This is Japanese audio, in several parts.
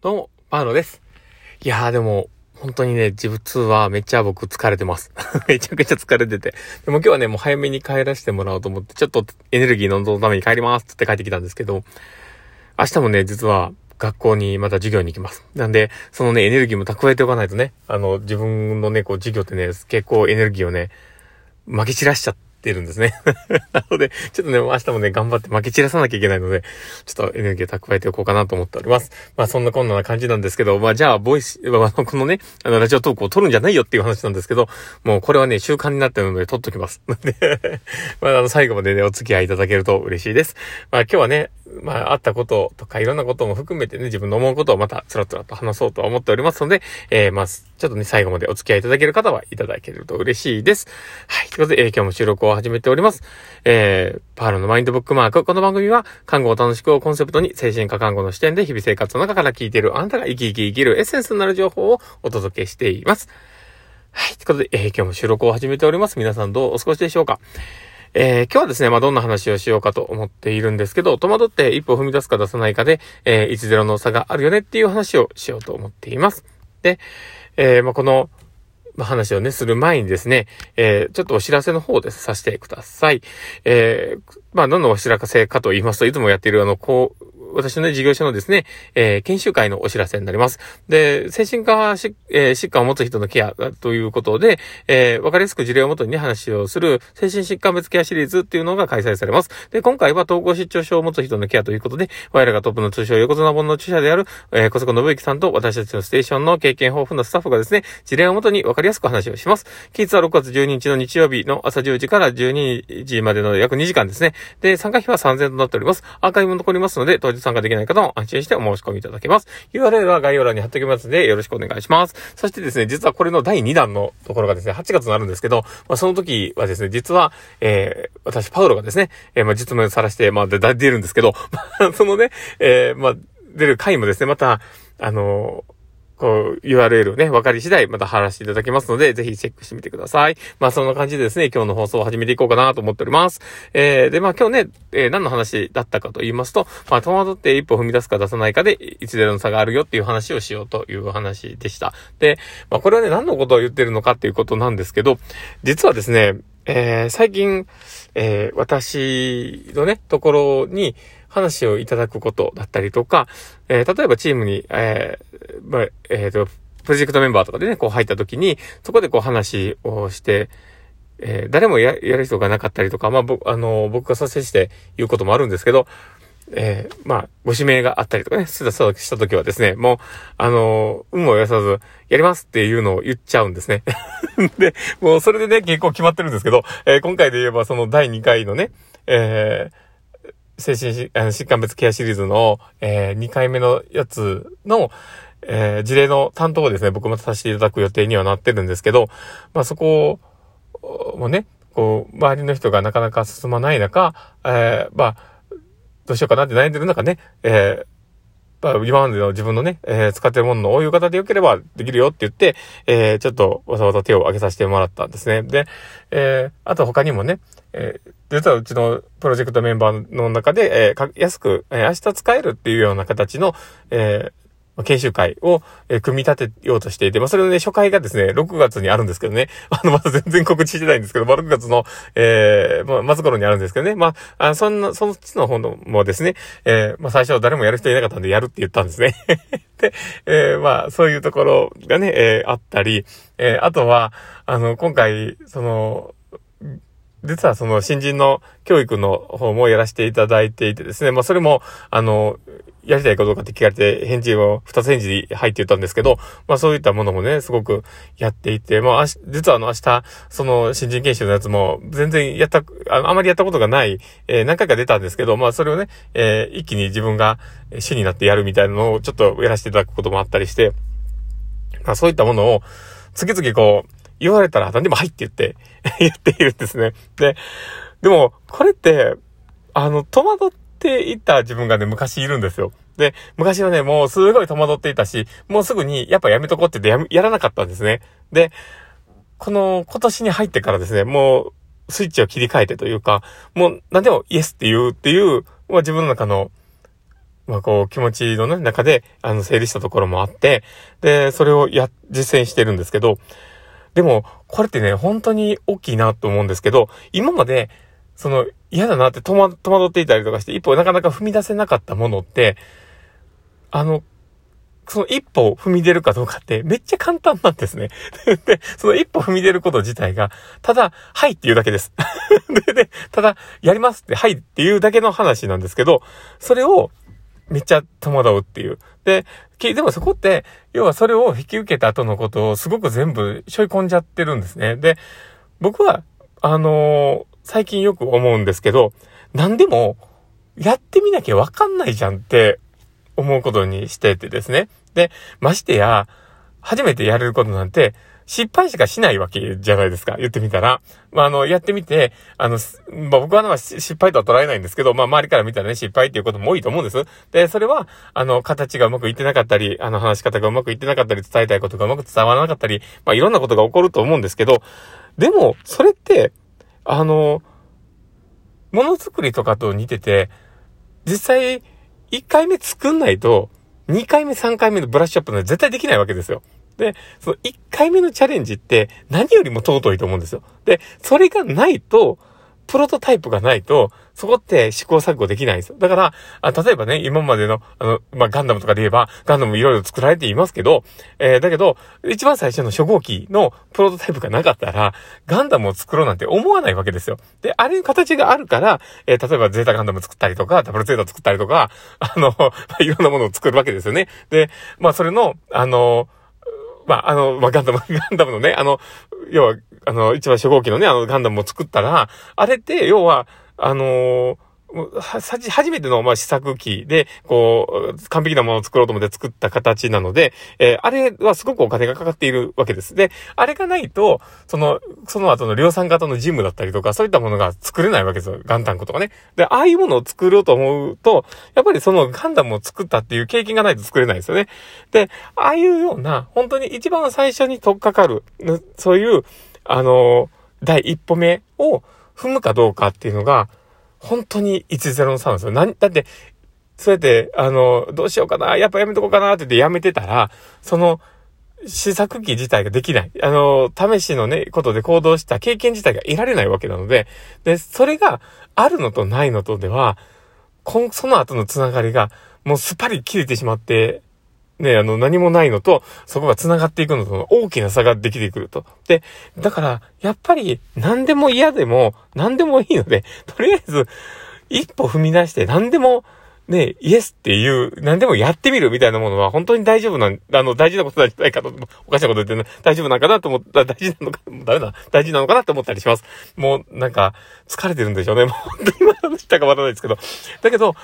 どうも、パーノです。いやーでも、本当にね、自物はめっちゃ僕疲れてます。めちゃくちゃ疲れてて。でも今日はね、もう早めに帰らせてもらおうと思って、ちょっとエネルギー飲んのために帰りますって帰ってきたんですけど、明日もね、実は学校にまた授業に行きます。なんで、そのね、エネルギーも蓄えておかないとね、あの、自分のね、こう授業ってね、結構エネルギーをね、撒き散らしちゃって、てるんですね。なので、ちょっとね、明日もね、頑張って負け散らさなきゃいけないので、ちょっとエネルギー蓄えておこうかなと思っております。まあ、そんなこんな感じなんですけど、まあ、じゃあ、ボイス、まあ、このね、あの、ラジオトークを撮るんじゃないよっていう話なんですけど、もうこれはね、習慣になってるので撮っときます。の で、まあ、あの、最後までね、お付き合いいただけると嬉しいです。まあ、今日はね、まあ、あったこととかいろんなことも含めてね、自分の思うことをまたつらつらと話そうと思っておりますので、えー、まあ、ちょっとね、最後までお付き合いいただける方はいただけると嬉しいです。はい。ということで、えー、今日も収録を始めております。えー、パールのマインドブックマーク。この番組は、看護を楽しくをコンセプトに、精神科看護の視点で日々生活の中から聞いているあなたが生き生き生きるエッセンスになる情報をお届けしています。はい。ということで、えー、今日も収録を始めております。皆さんどうお過ごしでしょうかえー、今日はですね、まあ、どんな話をしようかと思っているんですけど、戸惑って一歩踏み出すか出さないかで、えー、1-0の差があるよねっていう話をしようと思っています。で、えー、まあ、この、ま話をね、する前にですね、えー、ちょっとお知らせの方でさせてください。えー、まあ、どんなお知らせかと言いますと、いつもやっているあの、こう、私の事業所のですね、えー、研修会のお知らせになります。で、精神科疾,、えー、疾患を持つ人のケアということで、えー、わかりやすく事例をもとに、ね、話をする精神疾患別ケアシリーズっていうのが開催されます。で、今回は統合失調症を持つ人のケアということで、我らがトップの通称横綱本の著者である、えー、小坂信之さんと私たちのステーションの経験豊富なスタッフがですね、事例をもとにわかりやすく話をします。期日は6月12日の日曜日の朝10時から12時までの約2時間ですね。で、参加費は3000円となっております。アーカイブも残りますので、当日参加できない方も安心してお申し込みいただけます。URL は概要欄に貼っておきますので、よろしくお願いします。そしてですね、実はこれの第2弾のところがですね、8月になるんですけど、まあ、その時はですね、実は、えー、私、パウロがですね、えー、まあ、実務さらして、まあ、出るんですけど、まあ、そのね、えー、まあ、出る回もですね、また、あのーこう、URL をね、分かり次第また貼らせていただきますので、ぜひチェックしてみてください。まあそんな感じでですね、今日の放送を始めていこうかなと思っております。えー、で、まあ今日ね、えー、何の話だったかと言いますと、まあ戸惑って一歩踏み出すか出さないかで、いつでの差があるよっていう話をしようという話でした。で、まあこれはね、何のことを言ってるのかっていうことなんですけど、実はですね、えー、最近、えー、私のね、ところに、話をいただくことだったりとか、えー、例えばチームに、えー、まあ、えっ、ー、と、プロジェクトメンバーとかでね、こう入った時に、そこでこう話をして、えー、誰もや、やる人がなかったりとか、まあ、僕、あの、僕がさせして言うこともあるんですけど、えー、まあ、ご指名があったりとかね、すだそうした時はですね、もう、あのー、運をやさず、やりますっていうのを言っちゃうんですね。で、もうそれでね、結構決まってるんですけど、えー、今回で言えばその第2回のね、え、精神疾患別ケアシリーズの、えー、2回目のやつの、え、事例の担当をですね、僕もさせていただく予定にはなってるんですけど、まあそこもね、こう、周りの人がなかなか進まない中、え、まあ、どうしようかなって悩んでる中ね、えー、まあ、今までの自分のね、えー、使ってるものの応用方でよければできるよって言って、えー、ちょっとわざわざ手を挙げさせてもらったんですね。で、えー、あと他にもね、えー、実はうちのプロジェクトメンバーの中で、えー、安く、えー、明日使えるっていうような形の、えー、研修会を、え組み立てようとしていて、まあ、それのね、初回がですね、6月にあるんですけどね、あの、まだ全然告知してないんですけど、まあ、6月の、えー、まあ、末頃にあるんですけどね、まあ、あそんな、そのっちの方もですね、えー、まあ、最初誰もやる人いなかったんで、やるって言ったんですね。で、えー、まあ、そういうところがね、えー、あったり、えー、あとは、あの、今回、その、実はその新人の教育の方もやらせていただいていてですね、まあそれも、あの、やりたいかどうかって聞かれて、返事を、二つ返事で入って言ったんですけど、まあそういったものもね、すごくやっていて、まあ、実はあの明日、その新人研修のやつも、全然やった、あの、あまりやったことがない、えー、何回か出たんですけど、まあそれをね、えー、一気に自分が主になってやるみたいなのをちょっとやらせていただくこともあったりして、まあそういったものを、次々こう、言われたら何でもはいって言って、言っているんですね。で、でも、これって、あの、戸惑ってていた自分がね、昔いるんですよ。で、昔はね、もうすごい戸惑っていたし、もうすぐに、やっぱやめとこうって言ってややらなかったんですね。で、この今年に入ってからですね、もうスイッチを切り替えてというか、もう何でもイエスって言うっていう、まあ自分の中のまあこう気持ちの、ね、中で、あの、整理したところもあって、で、それをや、実践してるんですけど、でも、これってね、本当に大きいなと思うんですけど、今まで、その、嫌だなって戸惑っていたりとかして、一歩なかなか踏み出せなかったものって、あの、その一歩を踏み出るかどうかってめっちゃ簡単なんですね。で、その一歩踏み出ること自体が、ただ、はいっていうだけです。で、で、ただ、やりますって、はいっていうだけの話なんですけど、それをめっちゃ戸惑うっていう。で、でもそこって、要はそれを引き受けた後のことをすごく全部背負い込んじゃってるんですね。で、僕は、あの、最近よく思うんですけど、何でも、やってみなきゃわかんないじゃんって思うことにしててですね。で、ましてや、初めてやれることなんて、失敗しかしないわけじゃないですか。言ってみたら。まあ、あの、やってみて、あの、まあ、僕は、失敗とは捉えないんですけど、まあ、周りから見たらね、失敗っていうことも多いと思うんです。で、それは、あの、形がうまくいってなかったり、あの、話し方がうまくいってなかったり、伝えたいことがうまく伝わらなかったり、まあ、いろんなことが起こると思うんですけど、でも、それって、あの、ものづくりとかと似てて、実際、1回目作んないと、2回目、3回目のブラッシュアップなんて絶対できないわけですよ。で、その1回目のチャレンジって何よりも尊いと思うんですよ。で、それがないと、プロトタイプがないと、そこって試行錯誤できないんですよ。だから、あ例えばね、今までの、あの、まあ、ガンダムとかで言えば、ガンダムいろいろ作られていますけど、えー、だけど、一番最初の初号機のプロトタイプがなかったら、ガンダムを作ろうなんて思わないわけですよ。で、あれ形があるから、えー、例えばゼータガンダム作ったりとか、ダブルゼータ作ったりとか、あの、ま、いろんなものを作るわけですよね。で、まあ、それの、あの、まあ、あの、まあ、ガンダム、ガンダムのね、あの、要は、あの、一番初号機のね、あの、ガンダムを作ったら、あれって、要は、あのー、初めての、まあ、試作機で、こう、完璧なものを作ろうと思って作った形なので、えー、あれはすごくお金がかかっているわけです。で、あれがないと、その、その後の量産型のジムだったりとか、そういったものが作れないわけですよ。ガンタンクとかね。で、ああいうものを作ろうと思うと、やっぱりそのガンダムを作ったっていう経験がないと作れないですよね。で、ああいうような、本当に一番最初に取っかかる、そういう、あの、第一歩目を踏むかどうかっていうのが、本当に1-0の差なんですよ。なだって、そうやって、あの、どうしようかな、やっぱやめとこうかなって言ってやめてたら、その、試作機自体ができない。あの、試しのね、ことで行動した経験自体が得られないわけなので、で、それがあるのとないのとでは、その後のつながりが、もうすっぱり切れてしまって、ね、あの、何もないのと、そこが繋がっていくのとの大きな差ができてくると。で、だから、やっぱり、何でも嫌でも、何でもいいので、とりあえず、一歩踏み出して、何でも、ね、イエスっていう、何でもやってみるみたいなものは本当に大丈夫なん、あの、大事なことなんじゃないかと、おかしなこと言ってね、大丈夫なんかなと思ったら、大事なのか、ダメだ、大事なのかなって思ったりします。もう、なんか、疲れてるんでしょうね。もう、本当に今話したかわからないですけど。だけど、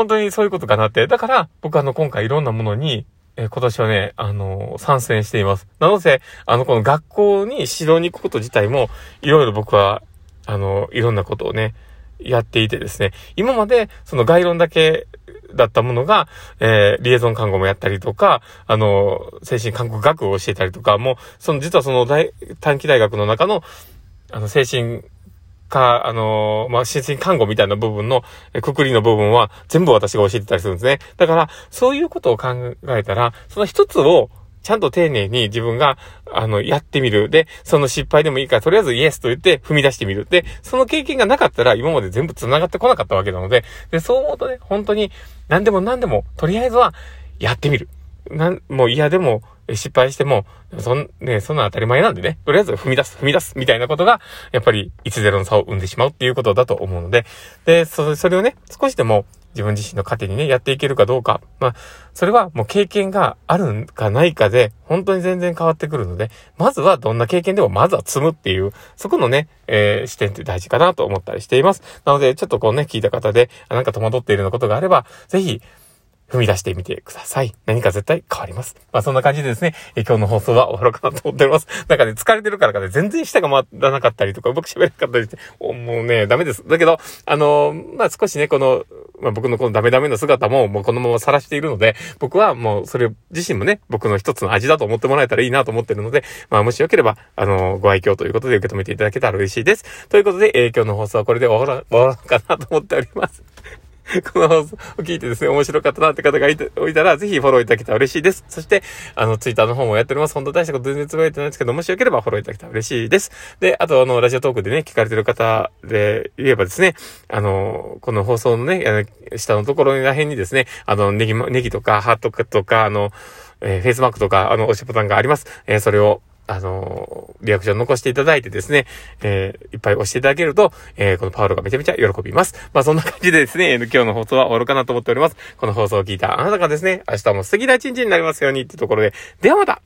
本当にそういうことかなって。だから、僕あの、今回いろんなものに、え、今年はね、あのー、参戦しています。なので、あの、この学校に指導に行くこと自体も、いろいろ僕は、あのー、いろんなことをね、やっていてですね、今まで、その概論だけだったものが、えー、リエゾン看護もやったりとか、あの、精神看護学を教えたりとか、もう、その、実はその大、短期大学の中の、あの、精神か、あのー、まあ、心身看護みたいな部分の、えくくりの部分は全部私が教えてたりするんですね。だから、そういうことを考えたら、その一つを、ちゃんと丁寧に自分が、あの、やってみる。で、その失敗でもいいから、とりあえずイエスと言って踏み出してみる。で、その経験がなかったら、今まで全部繋がってこなかったわけなので、で、そう思うとね、本当に、何でも何でも、とりあえずは、やってみる。なん、もう嫌でも、失敗しても、そん、ね、そんな当たり前なんでね、とりあえず踏み出す、踏み出す、みたいなことが、やっぱり、いつゼロの差を生んでしまうっていうことだと思うので、で、そ、それをね、少しでも、自分自身の糧にね、やっていけるかどうか。まあ、それはもう経験があるかないかで、本当に全然変わってくるので、まずはどんな経験でもまずは積むっていう、そこのね、えー、視点って大事かなと思ったりしています。なので、ちょっとこうね、聞いた方で、なんか戸惑っているようなことがあれば、ぜひ、踏み出してみてください。何か絶対変わります。まあそんな感じでですね、え今日の放送は終わろうかなと思っております。なんかね、疲れてるからかね、全然舌が回らなかったりとか、僕喋れなかったりして、もうね、ダメです。だけど、あのー、まあ少しね、この、まあ僕のこのダメダメの姿ももうこのまま晒しているので、僕はもうそれ自身もね、僕の一つの味だと思ってもらえたらいいなと思ってるので、まあもしよければ、あの、ご愛嬌ということで受け止めていただけたら嬉しいです。ということで、えー、今日の放送はこれで、終わろうかなと思っております。この放送を聞いてですね、面白かったなって方がいておいたら、ぜひフォローいただけたら嬉しいです。そして、あの、ツイッターの方もやっております。本当大したこと全然つぶやいてないんですけど、もしよければフォローいただけたら嬉しいです。で、あと、あの、ラジオトークでね、聞かれてる方で言えばですね、あの、この放送のね、あの、下のところら辺にですね、あの、ネギ、ネギとか、ハートとか、あの、えー、フェイスマークとか、あの、押しボタンがあります。えー、それを、あのリアクション残していただいてですね、えー、いっぱい押していただけると、えー、このパウロがめちゃめちゃ喜びます。まあ、そんな感じでですね、今日の放送は終わるかなと思っております。この放送を聞いたあなたがですね、明日も素敵な一日になりますようにってところで、ではまた